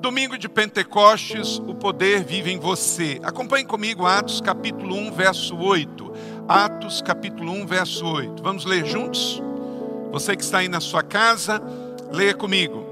Domingo de Pentecostes, o poder vive em você. Acompanhe comigo Atos capítulo 1, verso 8. Atos capítulo 1, verso 8. Vamos ler juntos? Você que está aí na sua casa, leia comigo.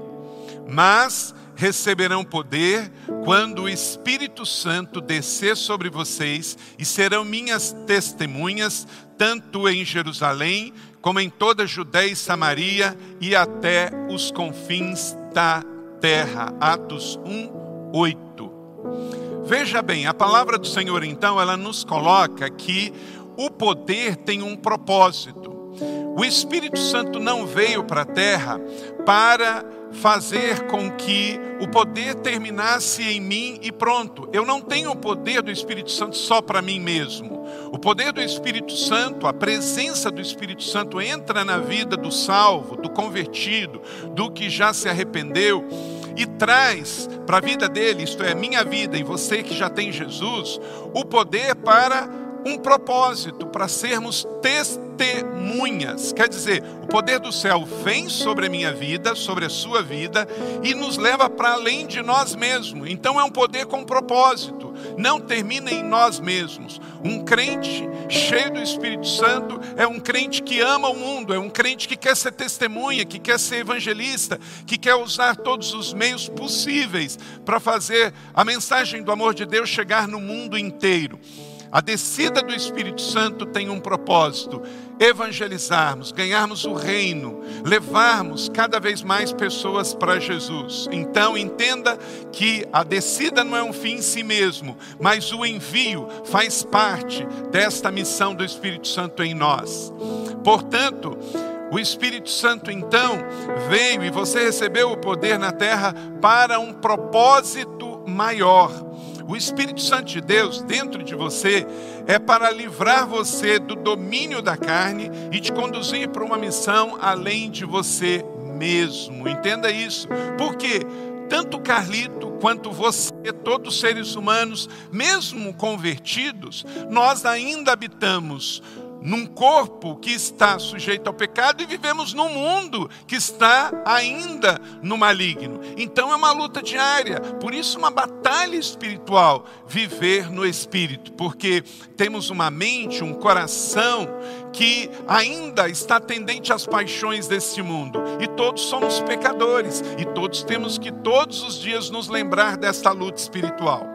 Mas receberão poder quando o Espírito Santo descer sobre vocês e serão minhas testemunhas, tanto em Jerusalém, como em toda a Judéia e Samaria e até os confins da terra. Atos 1, 8. Veja bem, a palavra do Senhor então, ela nos coloca que o poder tem um propósito. O Espírito Santo não veio para a terra para fazer com que o poder terminasse em mim e pronto. Eu não tenho o poder do Espírito Santo só para mim mesmo. O poder do Espírito Santo, a presença do Espírito Santo entra na vida do salvo, do convertido, do que já se arrependeu e traz para a vida dele, isto é, minha vida e você que já tem Jesus, o poder para um propósito, para sermos testemunhas. Quer dizer, o poder do céu vem sobre a minha vida, sobre a sua vida e nos leva para além de nós mesmos. Então é um poder com propósito, não termina em nós mesmos. Um crente cheio do Espírito Santo é um crente que ama o mundo, é um crente que quer ser testemunha, que quer ser evangelista, que quer usar todos os meios possíveis para fazer a mensagem do amor de Deus chegar no mundo inteiro. A descida do Espírito Santo tem um propósito: evangelizarmos, ganharmos o reino, levarmos cada vez mais pessoas para Jesus. Então, entenda que a descida não é um fim em si mesmo, mas o envio faz parte desta missão do Espírito Santo em nós. Portanto, o Espírito Santo então veio e você recebeu o poder na terra para um propósito maior. O Espírito Santo de Deus dentro de você é para livrar você do domínio da carne e te conduzir para uma missão além de você mesmo. Entenda isso. Porque tanto Carlito quanto você, todos os seres humanos, mesmo convertidos, nós ainda habitamos num corpo que está sujeito ao pecado e vivemos num mundo que está ainda no maligno. Então é uma luta diária, por isso uma batalha espiritual, viver no espírito, porque temos uma mente, um coração que ainda está tendente às paixões desse mundo, e todos somos pecadores, e todos temos que todos os dias nos lembrar desta luta espiritual.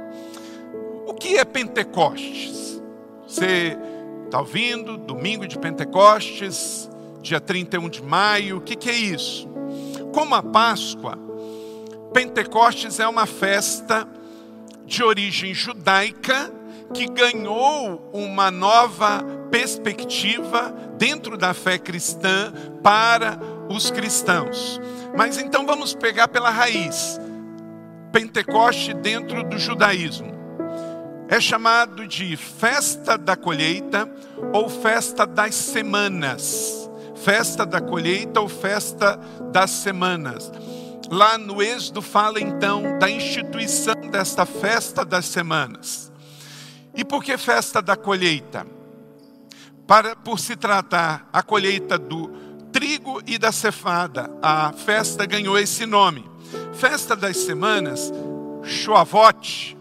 O que é Pentecostes? Você Está ouvindo? Domingo de Pentecostes, dia 31 de maio. O que, que é isso? Como a Páscoa, Pentecostes é uma festa de origem judaica que ganhou uma nova perspectiva dentro da fé cristã para os cristãos. Mas então vamos pegar pela raiz. Pentecoste dentro do judaísmo é chamado de festa da colheita ou festa das semanas. Festa da colheita ou festa das semanas. Lá no Êxodo fala então da instituição desta festa das semanas. E por que festa da colheita? Para, por se tratar a colheita do trigo e da cefada, a festa ganhou esse nome. Festa das semanas, Shavuot,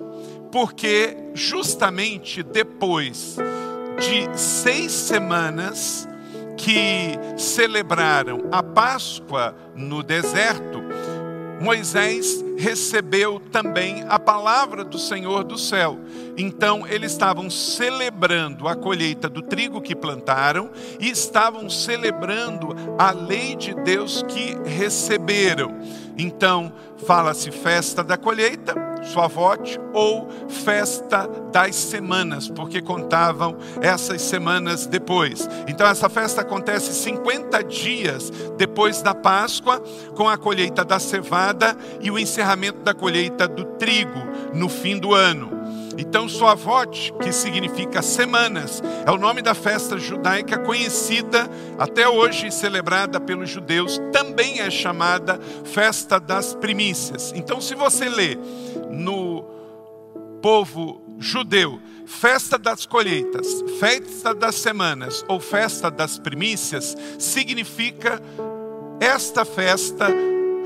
porque justamente depois de seis semanas que celebraram a Páscoa no deserto, Moisés recebeu também a palavra do Senhor do céu. Então, eles estavam celebrando a colheita do trigo que plantaram e estavam celebrando a lei de Deus que receberam. Então, fala-se festa da colheita, Suavote, ou festa das semanas, porque contavam essas semanas depois. Então, essa festa acontece 50 dias depois da Páscoa, com a colheita da cevada e o encerramento da colheita do trigo no fim do ano. Então, Suavote, que significa semanas, é o nome da festa judaica conhecida até hoje celebrada pelos judeus, também é chamada festa das primícias. Então, se você lê no povo judeu, festa das colheitas, festa das semanas ou festa das primícias, significa esta festa,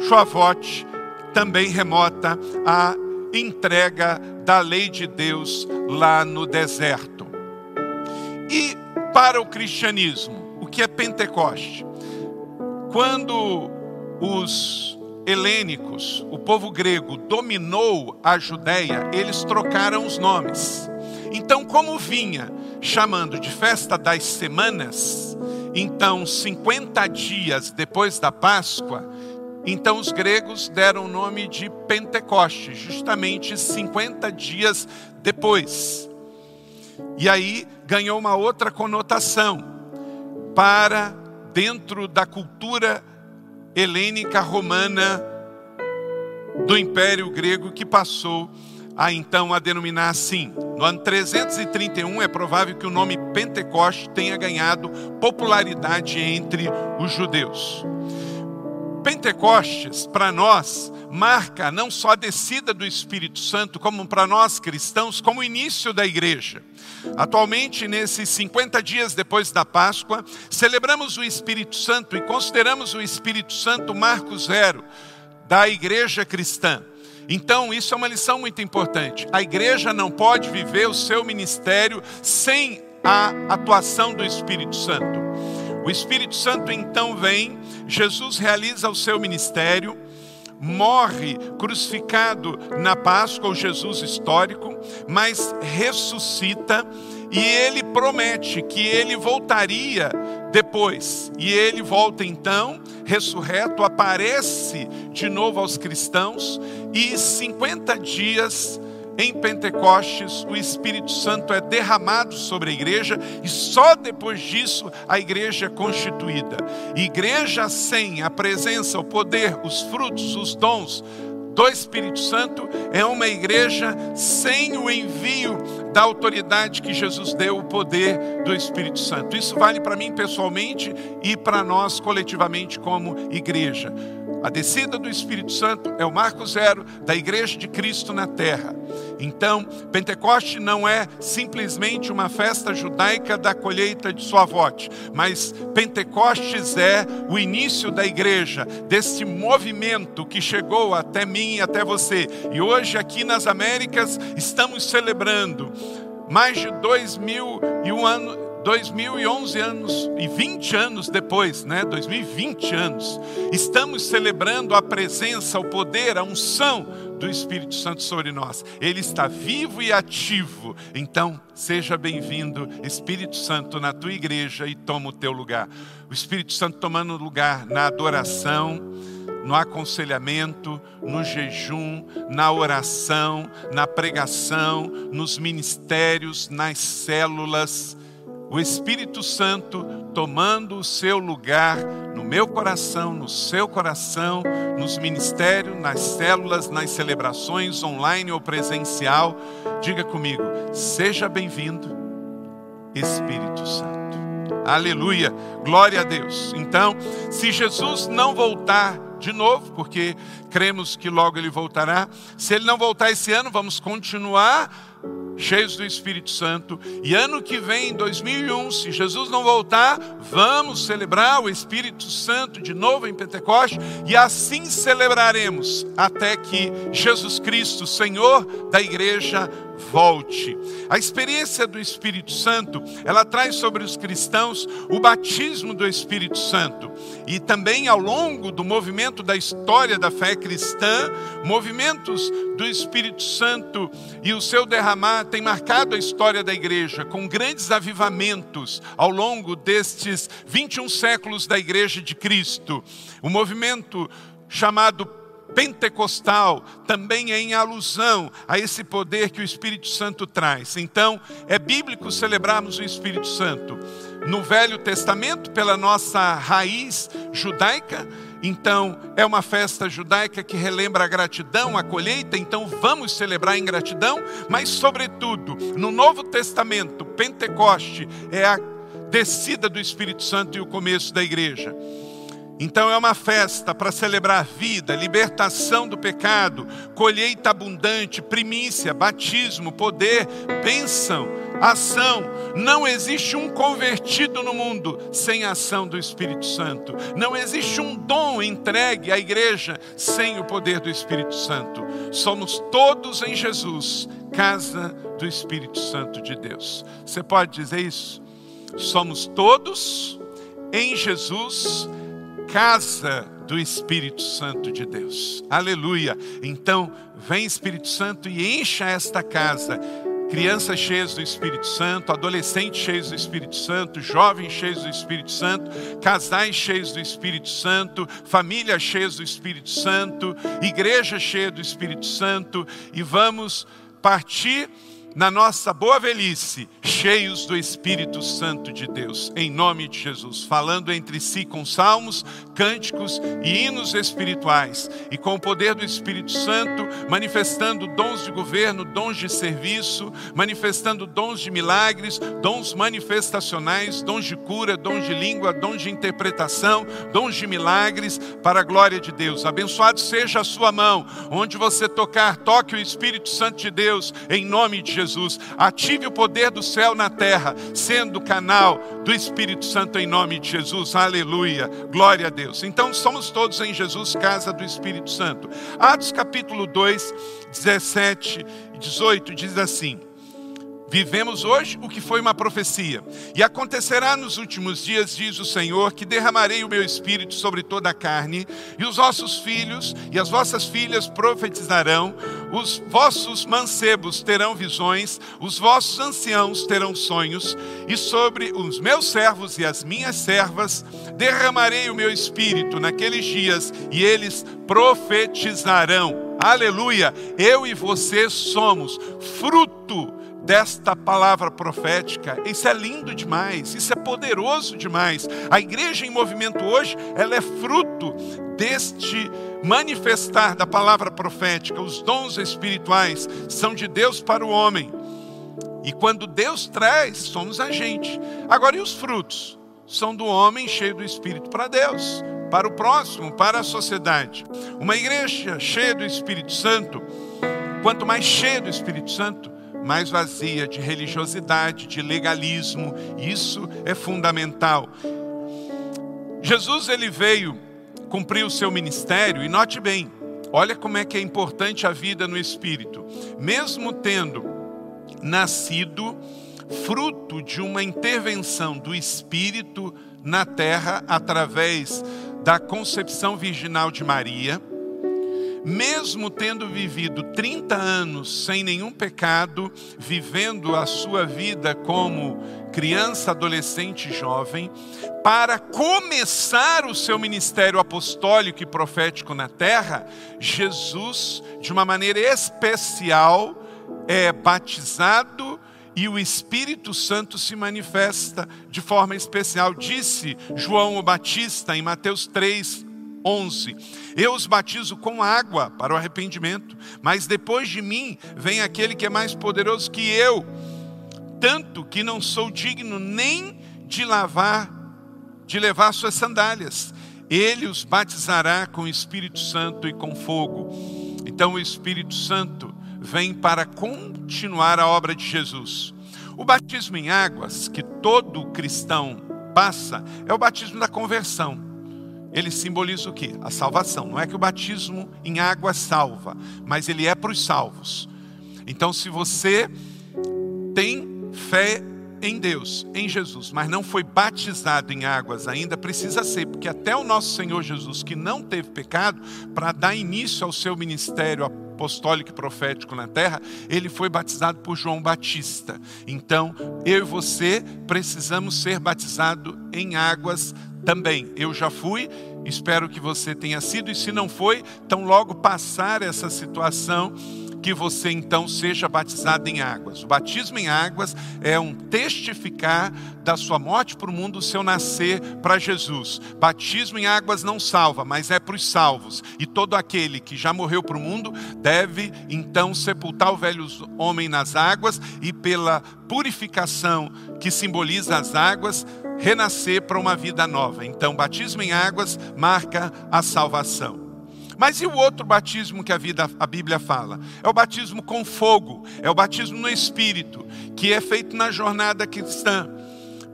Shavuot, também remota à entrega da lei de Deus lá no deserto. E para o cristianismo, o que é Pentecoste? Quando os helênicos, o povo grego, dominou a Judéia, eles trocaram os nomes. Então, como vinha chamando de festa das semanas, então 50 dias depois da Páscoa, então os gregos deram o nome de Pentecoste, justamente 50 dias depois. E aí ganhou uma outra conotação para dentro da cultura helênica romana do Império Grego que passou a então a denominar assim. No ano 331 é provável que o nome Pentecoste tenha ganhado popularidade entre os judeus. Pentecostes, para nós, marca não só a descida do Espírito Santo, como para nós cristãos, como o início da igreja. Atualmente, nesses 50 dias depois da Páscoa, celebramos o Espírito Santo e consideramos o Espírito Santo marco zero da igreja cristã. Então, isso é uma lição muito importante. A igreja não pode viver o seu ministério sem a atuação do Espírito Santo. O Espírito Santo então vem, Jesus realiza o seu ministério, morre crucificado na Páscoa, o Jesus histórico, mas ressuscita e ele promete que ele voltaria depois. E ele volta então, ressurreto, aparece de novo aos cristãos e 50 dias em Pentecostes, o Espírito Santo é derramado sobre a igreja e só depois disso a igreja é constituída. Igreja sem a presença, o poder, os frutos, os dons do Espírito Santo é uma igreja sem o envio da autoridade que Jesus deu, o poder do Espírito Santo. Isso vale para mim pessoalmente e para nós coletivamente como igreja. A descida do Espírito Santo é o marco zero da igreja de Cristo na terra. Então, Pentecoste não é simplesmente uma festa judaica da colheita de sua vote, mas Pentecostes é o início da igreja, desse movimento que chegou até mim e até você. E hoje, aqui nas Américas, estamos celebrando mais de dois mil e um anos 2011 anos e 20 anos depois, né? 2020 anos, estamos celebrando a presença, o poder, a unção do Espírito Santo sobre nós. Ele está vivo e ativo. Então, seja bem-vindo, Espírito Santo, na tua igreja e toma o teu lugar. O Espírito Santo tomando lugar na adoração, no aconselhamento, no jejum, na oração, na pregação, nos ministérios, nas células o Espírito Santo tomando o seu lugar no meu coração, no seu coração, nos ministérios, nas células, nas celebrações online ou presencial. Diga comigo: seja bem-vindo, Espírito Santo. Aleluia, glória a Deus. Então, se Jesus não voltar de novo, porque cremos que logo ele voltará, se ele não voltar esse ano, vamos continuar cheios do Espírito Santo. E ano que vem, 2001, se Jesus não voltar, vamos celebrar o Espírito Santo de novo em Pentecoste e assim celebraremos até que Jesus Cristo, Senhor da igreja, volte. A experiência do Espírito Santo, ela traz sobre os cristãos o batismo do Espírito Santo. E também ao longo do movimento da história da fé cristã, movimentos do Espírito Santo e o seu derramar têm marcado a história da igreja com grandes avivamentos ao longo destes 21 séculos da igreja de Cristo. O movimento chamado pentecostal também é em alusão a esse poder que o Espírito Santo traz. Então, é bíblico celebrarmos o Espírito Santo. No Velho Testamento, pela nossa raiz judaica, então, é uma festa judaica que relembra a gratidão, a colheita, então vamos celebrar em gratidão, mas, sobretudo, no Novo Testamento, Pentecoste é a descida do Espírito Santo e o começo da igreja. Então é uma festa para celebrar vida, libertação do pecado, colheita abundante, primícia, batismo, poder, bênção, ação. Não existe um convertido no mundo sem a ação do Espírito Santo. Não existe um dom entregue à igreja sem o poder do Espírito Santo. Somos todos em Jesus, casa do Espírito Santo de Deus. Você pode dizer isso? Somos todos em Jesus, casa do Espírito Santo de Deus. Aleluia. Então, vem Espírito Santo e encha esta casa crianças cheias do Espírito Santo, adolescentes cheios do Espírito Santo, jovens cheios do Espírito Santo, casais cheios do Espírito Santo, famílias cheias do Espírito Santo, igreja cheia do Espírito Santo, e vamos partir na nossa boa velhice, cheios do Espírito Santo de Deus, em nome de Jesus, falando entre si com salmos, cânticos e hinos espirituais, e com o poder do Espírito Santo, manifestando dons de governo, dons de serviço, manifestando dons de milagres, dons manifestacionais, dons de cura, dons de língua, dons de interpretação, dons de milagres, para a glória de Deus. Abençoado seja a sua mão, onde você tocar, toque o Espírito Santo de Deus, em nome de Jesus. Jesus. Ative o poder do céu na terra, sendo canal do Espírito Santo em nome de Jesus. Aleluia. Glória a Deus. Então somos todos em Jesus, casa do Espírito Santo. Atos capítulo 2, 17 e 18 diz assim: Vivemos hoje o que foi uma profecia. E acontecerá nos últimos dias, diz o Senhor, que derramarei o meu espírito sobre toda a carne, e os vossos filhos e as vossas filhas profetizarão, os vossos mancebos terão visões, os vossos anciãos terão sonhos, e sobre os meus servos e as minhas servas derramarei o meu espírito naqueles dias, e eles profetizarão. Aleluia! Eu e você somos fruto desta palavra profética. Isso é lindo demais, isso é poderoso demais. A igreja em movimento hoje, ela é fruto deste manifestar da palavra profética. Os dons espirituais são de Deus para o homem. E quando Deus traz, somos a gente. Agora, e os frutos? São do homem cheio do Espírito para Deus, para o próximo, para a sociedade. Uma igreja cheia do Espírito Santo, quanto mais cheia do Espírito Santo, mais vazia de religiosidade, de legalismo. Isso é fundamental. Jesus ele veio cumprir o seu ministério e note bem, olha como é que é importante a vida no espírito. Mesmo tendo nascido fruto de uma intervenção do espírito na terra através da concepção virginal de Maria, mesmo tendo vivido 30 anos sem nenhum pecado, vivendo a sua vida como criança, adolescente, jovem, para começar o seu ministério apostólico e profético na terra, Jesus, de uma maneira especial, é batizado e o Espírito Santo se manifesta de forma especial. Disse João o Batista em Mateus 3, 11. Eu os batizo com água para o arrependimento, mas depois de mim vem aquele que é mais poderoso que eu, tanto que não sou digno nem de lavar, de levar suas sandálias. Ele os batizará com o Espírito Santo e com fogo. Então o Espírito Santo vem para continuar a obra de Jesus. O batismo em águas que todo cristão passa é o batismo da conversão ele simboliza o que? A salvação. Não é que o batismo em água salva, mas ele é para os salvos. Então, se você tem fé em Deus, em Jesus, mas não foi batizado em águas ainda, precisa ser, porque até o nosso Senhor Jesus, que não teve pecado, para dar início ao seu ministério apostólico e profético na terra, ele foi batizado por João Batista. Então, eu e você precisamos ser batizados em águas também. Eu já fui, espero que você tenha sido, e se não foi, então logo passar essa situação que você então seja batizado em águas. O batismo em águas é um testificar da sua morte para o mundo, o seu nascer para Jesus. Batismo em águas não salva, mas é para os salvos. E todo aquele que já morreu para o mundo deve então sepultar o velho homem nas águas e pela purificação que simboliza as águas, renascer para uma vida nova. Então, batismo em águas marca a salvação. Mas e o outro batismo que a, vida, a Bíblia fala? É o batismo com fogo, é o batismo no Espírito, que é feito na jornada cristã.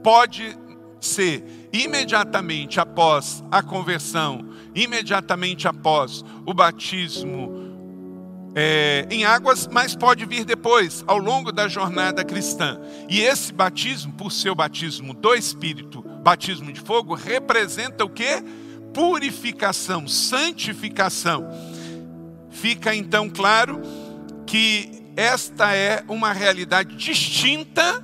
Pode ser imediatamente após a conversão, imediatamente após o batismo é, em águas, mas pode vir depois, ao longo da jornada cristã. E esse batismo, por ser o batismo do Espírito, batismo de fogo, representa o que? purificação, santificação. Fica então claro que esta é uma realidade distinta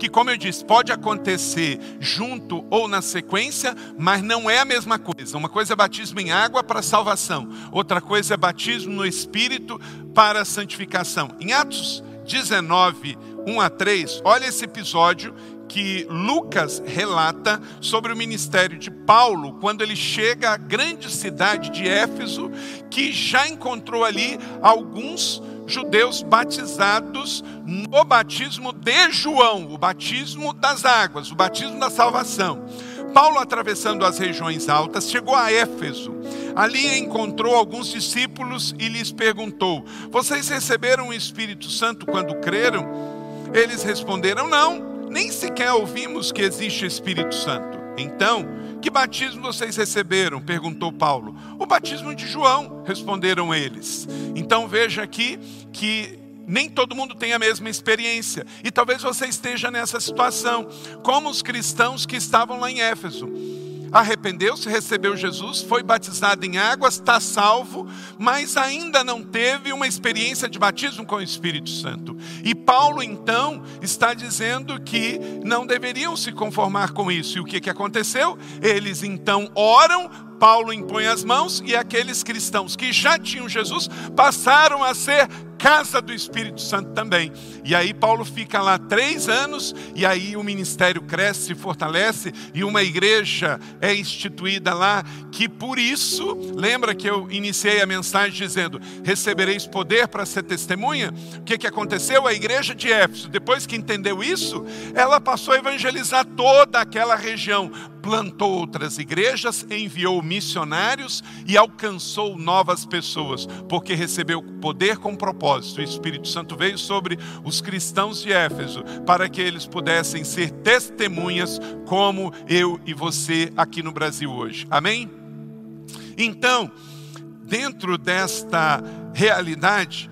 que, como eu disse, pode acontecer junto ou na sequência, mas não é a mesma coisa. Uma coisa é batismo em água para salvação, outra coisa é batismo no Espírito para santificação. Em Atos 19, 1 a 3, olha esse episódio que Lucas relata sobre o ministério de Paulo quando ele chega à grande cidade de Éfeso, que já encontrou ali alguns judeus batizados no batismo de João, o batismo das águas, o batismo da salvação. Paulo, atravessando as regiões altas, chegou a Éfeso. Ali encontrou alguns discípulos e lhes perguntou: Vocês receberam o Espírito Santo quando creram? Eles responderam: Não nem sequer ouvimos que existe Espírito Santo. Então, que batismo vocês receberam? perguntou Paulo. O batismo de João, responderam eles. Então veja aqui que nem todo mundo tem a mesma experiência. E talvez você esteja nessa situação, como os cristãos que estavam lá em Éfeso arrependeu-se, recebeu Jesus, foi batizado em águas, está salvo, mas ainda não teve uma experiência de batismo com o Espírito Santo. E Paulo então está dizendo que não deveriam se conformar com isso. E o que, que aconteceu? Eles então oram, Paulo impõe as mãos e aqueles cristãos que já tinham Jesus passaram a ser casa do Espírito Santo também. E aí Paulo fica lá três anos, e aí o ministério cresce, fortalece, e uma igreja é instituída lá, que por isso, lembra que eu iniciei a mensagem dizendo: recebereis poder para ser testemunha? O que, que aconteceu? A igreja de Éfeso, depois que entendeu isso, ela passou a evangelizar toda aquela região, plantou outras igrejas, enviou missionários e alcançou novas pessoas, porque recebeu poder com propósito. O Espírito Santo veio sobre os cristãos de Éfeso para que eles pudessem ser testemunhas como eu e você aqui no Brasil hoje. Amém? Então, dentro desta realidade,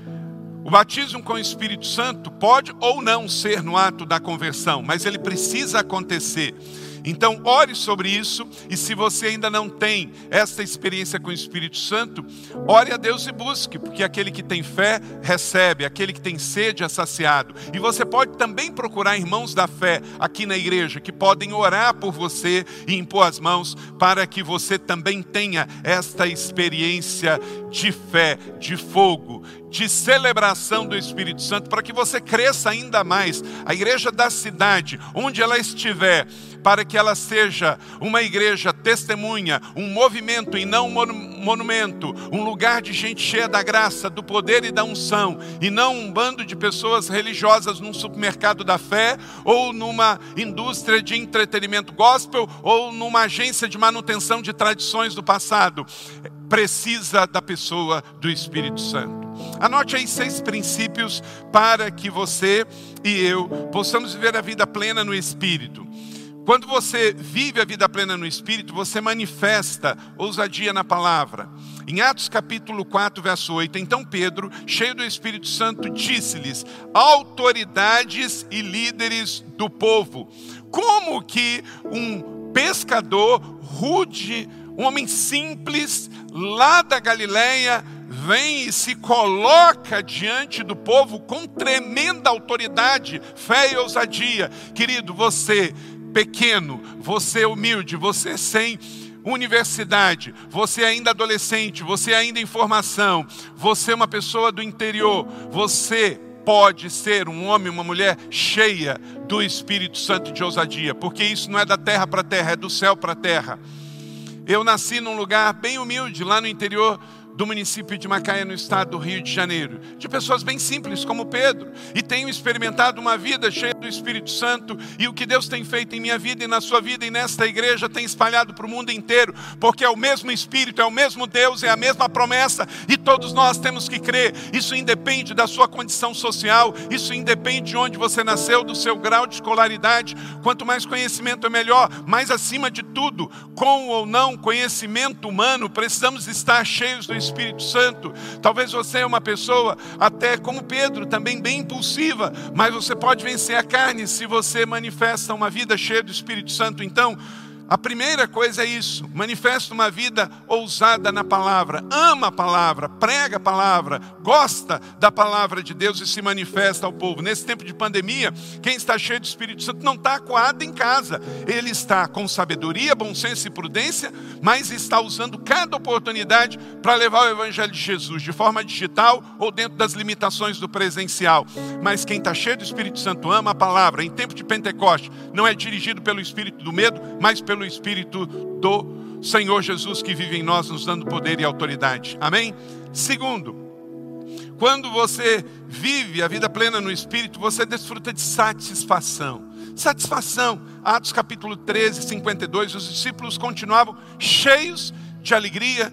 o batismo com o Espírito Santo pode ou não ser no ato da conversão, mas ele precisa acontecer. Então, ore sobre isso, e se você ainda não tem esta experiência com o Espírito Santo, ore a Deus e busque, porque aquele que tem fé recebe, aquele que tem sede é saciado. E você pode também procurar irmãos da fé aqui na igreja, que podem orar por você e impor as mãos, para que você também tenha esta experiência de fé, de fogo, de celebração do Espírito Santo, para que você cresça ainda mais. A igreja da cidade, onde ela estiver, para que ela seja uma igreja testemunha, um movimento e não um monumento, um lugar de gente cheia da graça, do poder e da unção, e não um bando de pessoas religiosas num supermercado da fé, ou numa indústria de entretenimento gospel, ou numa agência de manutenção de tradições do passado. Precisa da pessoa do Espírito Santo. Anote aí seis princípios para que você e eu possamos viver a vida plena no Espírito. Quando você vive a vida plena no Espírito, você manifesta ousadia na palavra. Em Atos capítulo 4, verso 8, então Pedro, cheio do Espírito Santo, disse-lhes: autoridades e líderes do povo, como que um pescador rude, um homem simples, lá da Galileia, vem e se coloca diante do povo com tremenda autoridade, fé e ousadia. Querido, você pequeno, você humilde, você sem universidade, você ainda adolescente, você ainda em formação, você uma pessoa do interior, você pode ser um homem, uma mulher cheia do Espírito Santo de ousadia, porque isso não é da terra para terra, é do céu para a terra. Eu nasci num lugar bem humilde, lá no interior do município de Macaé, no estado do Rio de Janeiro, de pessoas bem simples como Pedro, e tenho experimentado uma vida cheia do Espírito Santo, e o que Deus tem feito em minha vida e na sua vida e nesta igreja tem espalhado para o mundo inteiro, porque é o mesmo Espírito, é o mesmo Deus, é a mesma promessa, e todos nós temos que crer. Isso independe da sua condição social, isso independe de onde você nasceu, do seu grau de escolaridade. Quanto mais conhecimento é melhor, mas acima de tudo, com ou não conhecimento humano, precisamos estar cheios do Espírito Espírito Santo. Talvez você é uma pessoa, até como Pedro, também bem impulsiva, mas você pode vencer a carne se você manifesta uma vida cheia do Espírito Santo. Então, a primeira coisa é isso: manifesta uma vida ousada na palavra, ama a palavra, prega a palavra, gosta da palavra de Deus e se manifesta ao povo. Nesse tempo de pandemia, quem está cheio do Espírito Santo não está acuado em casa, ele está com sabedoria, bom senso e prudência, mas está usando cada oportunidade para levar o Evangelho de Jesus de forma digital ou dentro das limitações do presencial. Mas quem está cheio do Espírito Santo ama a palavra. Em tempo de Pentecoste, não é dirigido pelo espírito do medo, mas pelo pelo Espírito do Senhor Jesus que vive em nós, nos dando poder e autoridade. Amém? Segundo, quando você vive a vida plena no Espírito, você desfruta de satisfação. Satisfação. Atos capítulo 13, 52, os discípulos continuavam cheios de alegria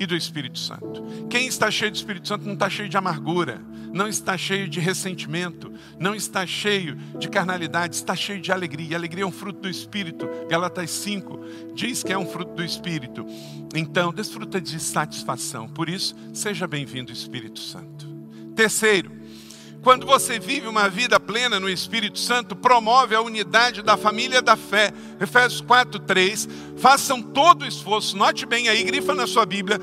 e do Espírito Santo. Quem está cheio do Espírito Santo não está cheio de amargura, não está cheio de ressentimento, não está cheio de carnalidade, está cheio de alegria. alegria é um fruto do Espírito. Galatas 5 diz que é um fruto do Espírito. Então, desfruta de satisfação. Por isso, seja bem-vindo, Espírito Santo. Terceiro, quando você vive uma vida plena no Espírito Santo, promove a unidade da família da fé. Efésios 4:3. Façam todo o esforço. Note bem aí, grifa na sua Bíblia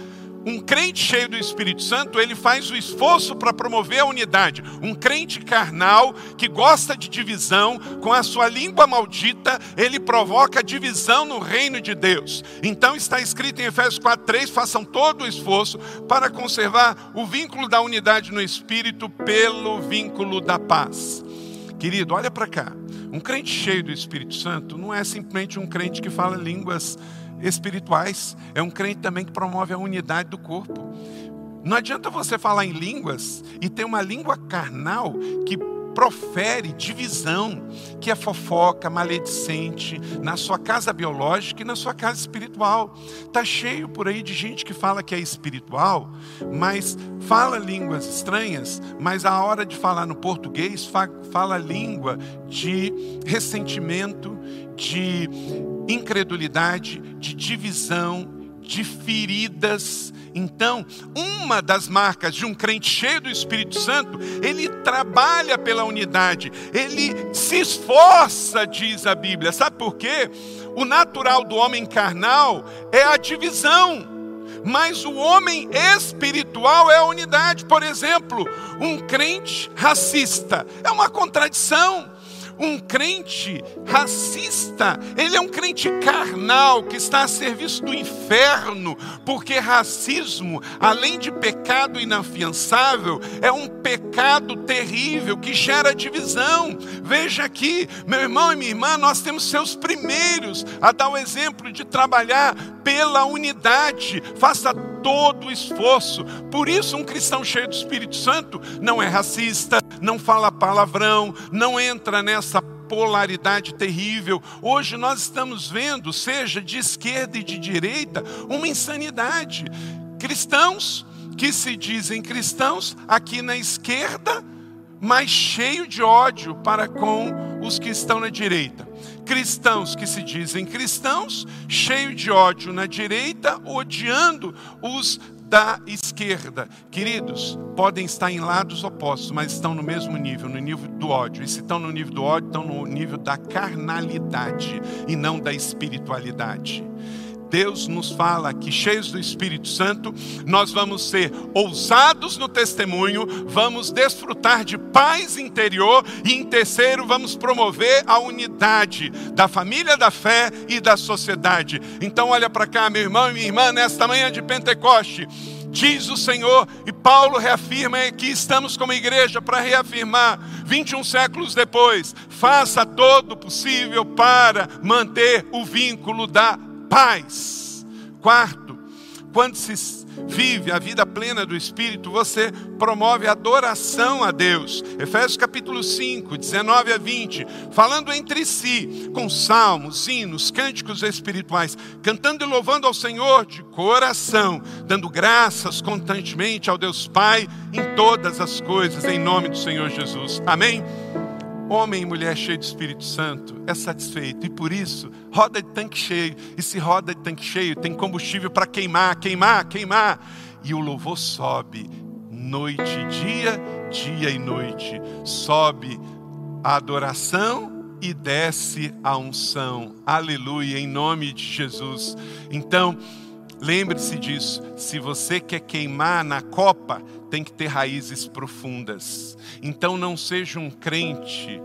um crente cheio do Espírito Santo, ele faz o esforço para promover a unidade. Um crente carnal que gosta de divisão, com a sua língua maldita, ele provoca divisão no reino de Deus. Então está escrito em Efésios 4:3, façam todo o esforço para conservar o vínculo da unidade no espírito pelo vínculo da paz. Querido, olha para cá. Um crente cheio do Espírito Santo não é simplesmente um crente que fala línguas espirituais. É um crente também que promove a unidade do corpo. Não adianta você falar em línguas e ter uma língua carnal que profere divisão, que é fofoca, maledicente, na sua casa biológica e na sua casa espiritual. Está cheio por aí de gente que fala que é espiritual, mas fala línguas estranhas, mas a hora de falar no português, fala língua de ressentimento, de incredulidade, de divisão, de feridas. Então, uma das marcas de um crente cheio do Espírito Santo, ele trabalha pela unidade, ele se esforça, diz a Bíblia. Sabe por quê? O natural do homem carnal é a divisão. Mas o homem espiritual é a unidade. Por exemplo, um crente racista é uma contradição um crente racista, ele é um crente carnal que está a serviço do inferno, porque racismo, além de pecado inafiançável, é um pecado terrível que gera divisão. Veja aqui, meu irmão e minha irmã, nós temos seus primeiros a dar o exemplo de trabalhar pela unidade. Faça todo o esforço. Por isso, um cristão cheio do Espírito Santo não é racista, não fala palavrão, não entra nessa polaridade terrível. Hoje nós estamos vendo, seja de esquerda e de direita, uma insanidade. Cristãos que se dizem cristãos aqui na esquerda, mas cheio de ódio para com os que estão na direita. Cristãos que se dizem cristãos, cheio de ódio na direita, odiando os da esquerda. Queridos, podem estar em lados opostos, mas estão no mesmo nível, no nível do ódio. E se estão no nível do ódio, estão no nível da carnalidade e não da espiritualidade. Deus nos fala que, cheios do Espírito Santo, nós vamos ser ousados no testemunho, vamos desfrutar de paz interior e, em terceiro, vamos promover a unidade da família da fé e da sociedade. Então, olha para cá, meu irmão e minha irmã, nesta manhã de Pentecoste. Diz o Senhor, e Paulo reafirma que estamos como igreja para reafirmar, 21 séculos depois, faça todo o possível para manter o vínculo da paz. Quarto, Quando se vive a vida plena do Espírito, você promove adoração a Deus. Efésios capítulo 5, 19 a 20, falando entre si, com salmos, hinos, cânticos espirituais, cantando e louvando ao Senhor de coração, dando graças constantemente ao Deus Pai em todas as coisas, em nome do Senhor Jesus. Amém? Homem e mulher cheio do Espírito Santo é satisfeito e por isso roda de tanque cheio. E se roda de tanque cheio, tem combustível para queimar, queimar, queimar. E o louvor sobe noite e dia, dia e noite. Sobe a adoração e desce a unção. Aleluia, em nome de Jesus. Então, lembre-se disso. Se você quer queimar na copa, tem que ter raízes profundas. Então não seja um crente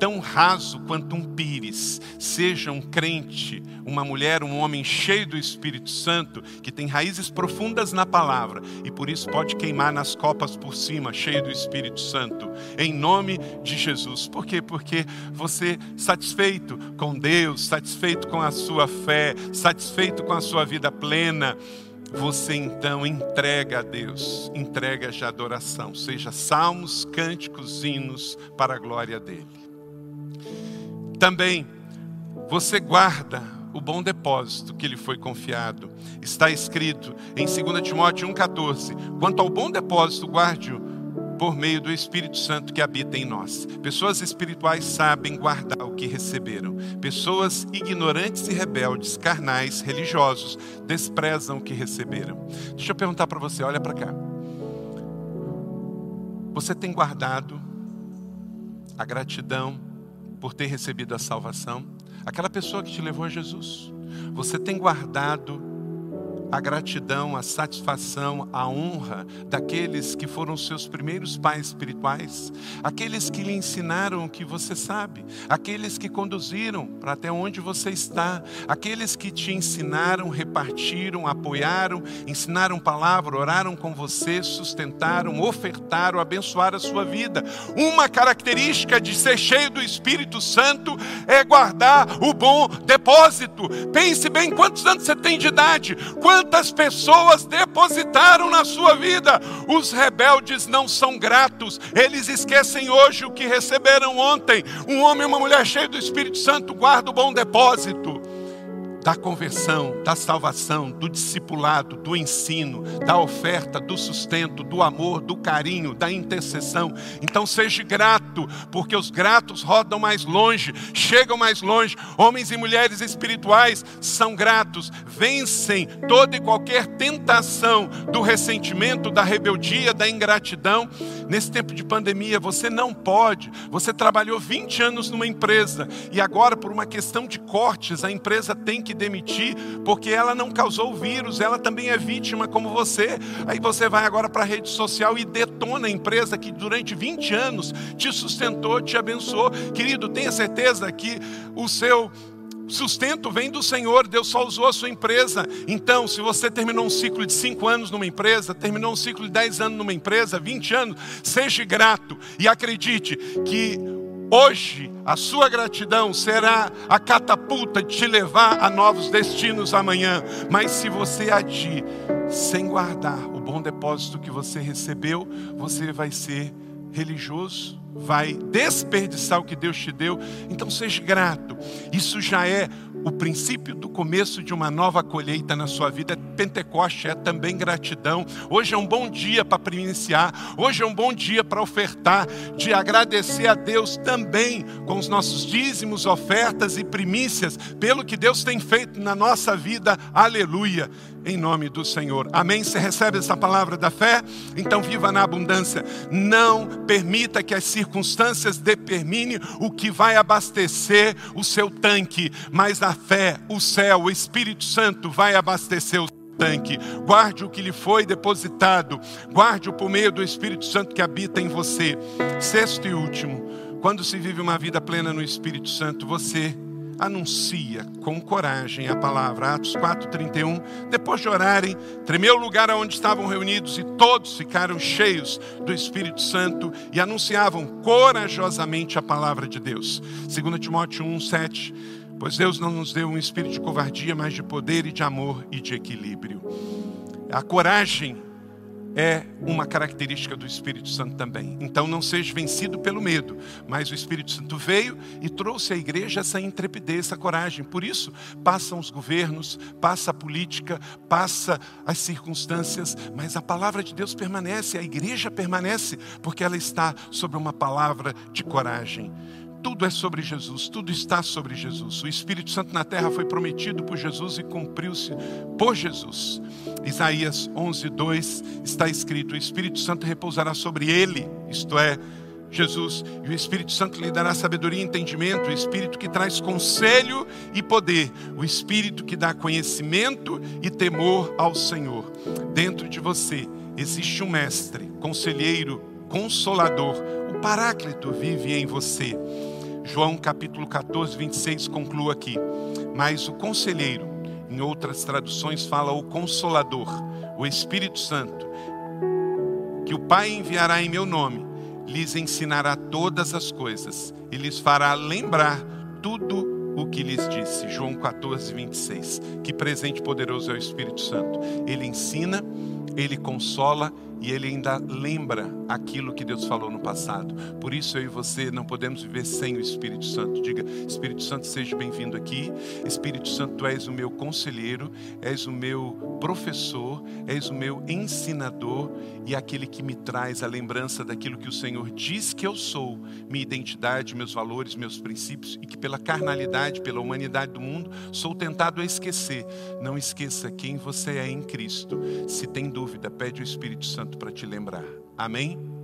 tão raso quanto um pires. Seja um crente, uma mulher, um homem cheio do Espírito Santo, que tem raízes profundas na palavra e por isso pode queimar nas copas por cima, cheio do Espírito Santo, em nome de Jesus. Por quê? Porque você satisfeito com Deus, satisfeito com a sua fé, satisfeito com a sua vida plena, você então entrega a Deus, entrega de adoração, seja salmos, cânticos, hinos para a glória dele. Também você guarda o bom depósito que lhe foi confiado. Está escrito em 2 Timóteo 1,14: quanto ao bom depósito, guarde-o por meio do Espírito Santo que habita em nós. Pessoas espirituais sabem guardar o que receberam. Pessoas ignorantes e rebeldes, carnais, religiosos, desprezam o que receberam. Deixa eu perguntar para você, olha para cá. Você tem guardado a gratidão por ter recebido a salvação? Aquela pessoa que te levou a Jesus. Você tem guardado a gratidão, a satisfação, a honra daqueles que foram seus primeiros pais espirituais, aqueles que lhe ensinaram o que você sabe, aqueles que conduziram para até onde você está, aqueles que te ensinaram, repartiram, apoiaram, ensinaram palavra, oraram com você, sustentaram, ofertaram, abençoaram a sua vida. Uma característica de ser cheio do Espírito Santo é guardar o bom depósito. Pense bem quantos anos você tem de idade, quantos Quantas pessoas depositaram na sua vida? Os rebeldes não são gratos, eles esquecem hoje o que receberam ontem. Um homem e uma mulher cheios do Espírito Santo guarda o bom depósito da conversão, da salvação, do discipulado, do ensino, da oferta, do sustento, do amor, do carinho, da intercessão. Então seja grato, porque os gratos rodam mais longe, chegam mais longe. Homens e mulheres espirituais são gratos, vencem toda e qualquer tentação do ressentimento, da rebeldia, da ingratidão. Nesse tempo de pandemia, você não pode. Você trabalhou 20 anos numa empresa e agora, por uma questão de cortes, a empresa tem que que demitir, porque ela não causou o vírus, ela também é vítima como você. Aí você vai agora para a rede social e detona a empresa que durante 20 anos te sustentou, te abençoou. Querido, tenha certeza que o seu sustento vem do Senhor, Deus só usou a sua empresa. Então, se você terminou um ciclo de 5 anos numa empresa, terminou um ciclo de 10 anos numa empresa, 20 anos, seja grato e acredite que Hoje, a sua gratidão será a catapulta de te levar a novos destinos amanhã. Mas se você agir sem guardar o bom depósito que você recebeu, você vai ser religioso, vai desperdiçar o que Deus te deu. Então seja grato. Isso já é o princípio do começo de uma nova colheita na sua vida. Pentecoste é também gratidão. Hoje é um bom dia para iniciar, hoje é um bom dia para ofertar, de agradecer a Deus também com os nossos dízimos, ofertas e primícias, pelo que Deus tem feito na nossa vida. Aleluia em nome do Senhor. Amém? Você recebe essa palavra da fé? Então viva na abundância. Não permita que as circunstâncias determinem o que vai abastecer o seu tanque, mas a fé, o céu, o Espírito Santo vai abastecer o tanque. Guarde o que lhe foi depositado. Guarde-o por meio do Espírito Santo que habita em você. Sexto e último, quando se vive uma vida plena no Espírito Santo, você anuncia com coragem a palavra. Atos 4:31. Depois de orarem, tremeu o lugar onde estavam reunidos e todos ficaram cheios do Espírito Santo e anunciavam corajosamente a palavra de Deus. 2 Timóteo 1:7 Pois Deus não nos deu um espírito de covardia, mas de poder e de amor e de equilíbrio. A coragem é uma característica do Espírito Santo também. Então não seja vencido pelo medo, mas o Espírito Santo veio e trouxe à igreja essa intrepidez, essa coragem. Por isso, passam os governos, passa a política, passa as circunstâncias, mas a palavra de Deus permanece, a igreja permanece, porque ela está sobre uma palavra de coragem. Tudo é sobre Jesus, tudo está sobre Jesus. O Espírito Santo na terra foi prometido por Jesus e cumpriu-se por Jesus. Isaías 11, 2 está escrito: O Espírito Santo repousará sobre ele, isto é, Jesus, e o Espírito Santo lhe dará sabedoria e entendimento, o Espírito que traz conselho e poder, o Espírito que dá conhecimento e temor ao Senhor. Dentro de você existe um mestre, conselheiro, consolador, o Paráclito vive em você. João capítulo 14, 26 conclua aqui. Mas o conselheiro, em outras traduções, fala o consolador, o Espírito Santo, que o Pai enviará em meu nome, lhes ensinará todas as coisas e lhes fará lembrar tudo o que lhes disse. João 14, 26. Que presente poderoso é o Espírito Santo. Ele ensina, ele consola e ele ainda lembra aquilo que Deus falou no passado. Por isso eu e você não podemos viver sem o Espírito Santo. Diga, Espírito Santo, seja bem-vindo aqui. Espírito Santo, tu és o meu conselheiro, és o meu professor, és o meu ensinador e aquele que me traz a lembrança daquilo que o Senhor diz que eu sou, minha identidade, meus valores, meus princípios e que pela carnalidade, pela humanidade do mundo, sou tentado a esquecer. Não esqueça quem você é em Cristo. Se tem dúvida, pede o Espírito Santo para te lembrar. Amém?